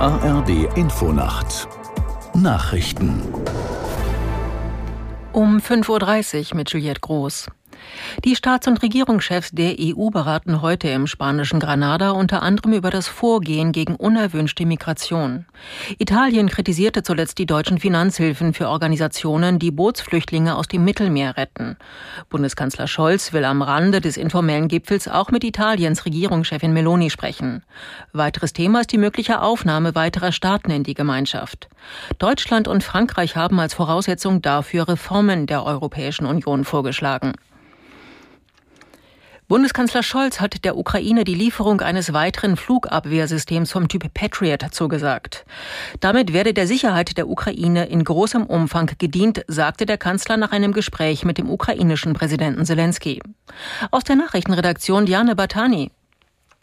ARD Infonacht Nachrichten um 5.30 Uhr mit Juliette Groß. Die Staats- und Regierungschefs der EU beraten heute im spanischen Granada unter anderem über das Vorgehen gegen unerwünschte Migration. Italien kritisierte zuletzt die deutschen Finanzhilfen für Organisationen, die Bootsflüchtlinge aus dem Mittelmeer retten. Bundeskanzler Scholz will am Rande des informellen Gipfels auch mit Italiens Regierungschefin Meloni sprechen. Weiteres Thema ist die mögliche Aufnahme weiterer Staaten in die Gemeinschaft. Deutschland und Frankreich haben als Voraussetzung dafür Reformen der Europäischen Union vorgeschlagen. Bundeskanzler Scholz hat der Ukraine die Lieferung eines weiteren Flugabwehrsystems vom Typ Patriot zugesagt. Damit werde der Sicherheit der Ukraine in großem Umfang gedient, sagte der Kanzler nach einem Gespräch mit dem ukrainischen Präsidenten Zelensky. Aus der Nachrichtenredaktion Diane Batani.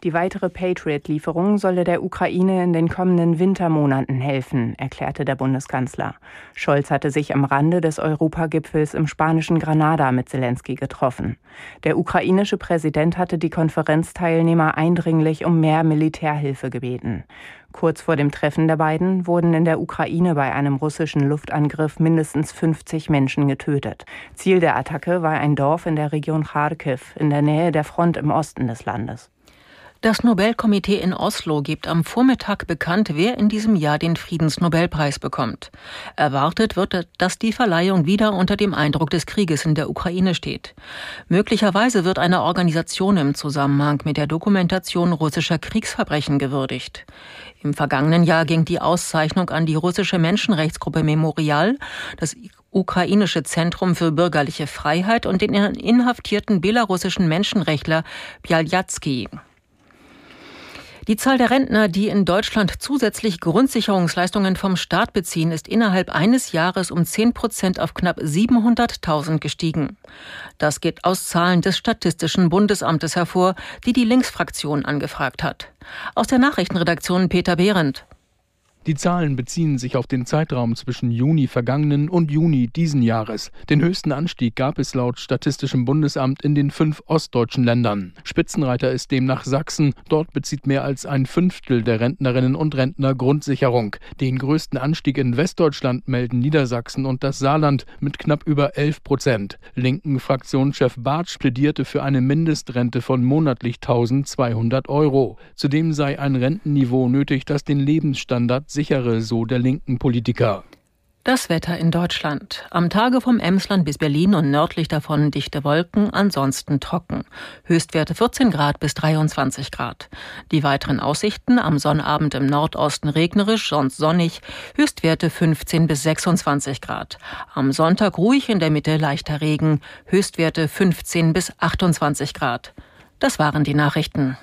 Die weitere Patriot-Lieferung solle der Ukraine in den kommenden Wintermonaten helfen, erklärte der Bundeskanzler. Scholz hatte sich am Rande des Europagipfels im spanischen Granada mit Zelensky getroffen. Der ukrainische Präsident hatte die Konferenzteilnehmer eindringlich um mehr Militärhilfe gebeten. Kurz vor dem Treffen der beiden wurden in der Ukraine bei einem russischen Luftangriff mindestens 50 Menschen getötet. Ziel der Attacke war ein Dorf in der Region Kharkiv in der Nähe der Front im Osten des Landes. Das Nobelkomitee in Oslo gibt am Vormittag bekannt, wer in diesem Jahr den Friedensnobelpreis bekommt. Erwartet wird, dass die Verleihung wieder unter dem Eindruck des Krieges in der Ukraine steht. Möglicherweise wird eine Organisation im Zusammenhang mit der Dokumentation russischer Kriegsverbrechen gewürdigt. Im vergangenen Jahr ging die Auszeichnung an die russische Menschenrechtsgruppe Memorial, das ukrainische Zentrum für bürgerliche Freiheit und den inhaftierten belarussischen Menschenrechtler Bialyatsky. Die Zahl der Rentner, die in Deutschland zusätzlich Grundsicherungsleistungen vom Staat beziehen, ist innerhalb eines Jahres um 10 Prozent auf knapp 700.000 gestiegen. Das geht aus Zahlen des Statistischen Bundesamtes hervor, die die Linksfraktion angefragt hat. Aus der Nachrichtenredaktion Peter Behrendt. Die Zahlen beziehen sich auf den Zeitraum zwischen Juni vergangenen und Juni diesen Jahres. Den höchsten Anstieg gab es laut Statistischem Bundesamt in den fünf ostdeutschen Ländern. Spitzenreiter ist demnach Sachsen. Dort bezieht mehr als ein Fünftel der Rentnerinnen und Rentner Grundsicherung. Den größten Anstieg in Westdeutschland melden Niedersachsen und das Saarland mit knapp über 11 Prozent. Linken Fraktionschef Bartsch plädierte für eine Mindestrente von monatlich 1200 Euro. Zudem sei ein Rentenniveau nötig, das den Lebensstandard sichere, so der linken Politiker. Das Wetter in Deutschland. Am Tage vom Emsland bis Berlin und nördlich davon dichte Wolken, ansonsten trocken. Höchstwerte 14 Grad bis 23 Grad. Die weiteren Aussichten am Sonnabend im Nordosten regnerisch, sonst sonnig. Höchstwerte 15 bis 26 Grad. Am Sonntag ruhig in der Mitte leichter Regen. Höchstwerte 15 bis 28 Grad. Das waren die Nachrichten.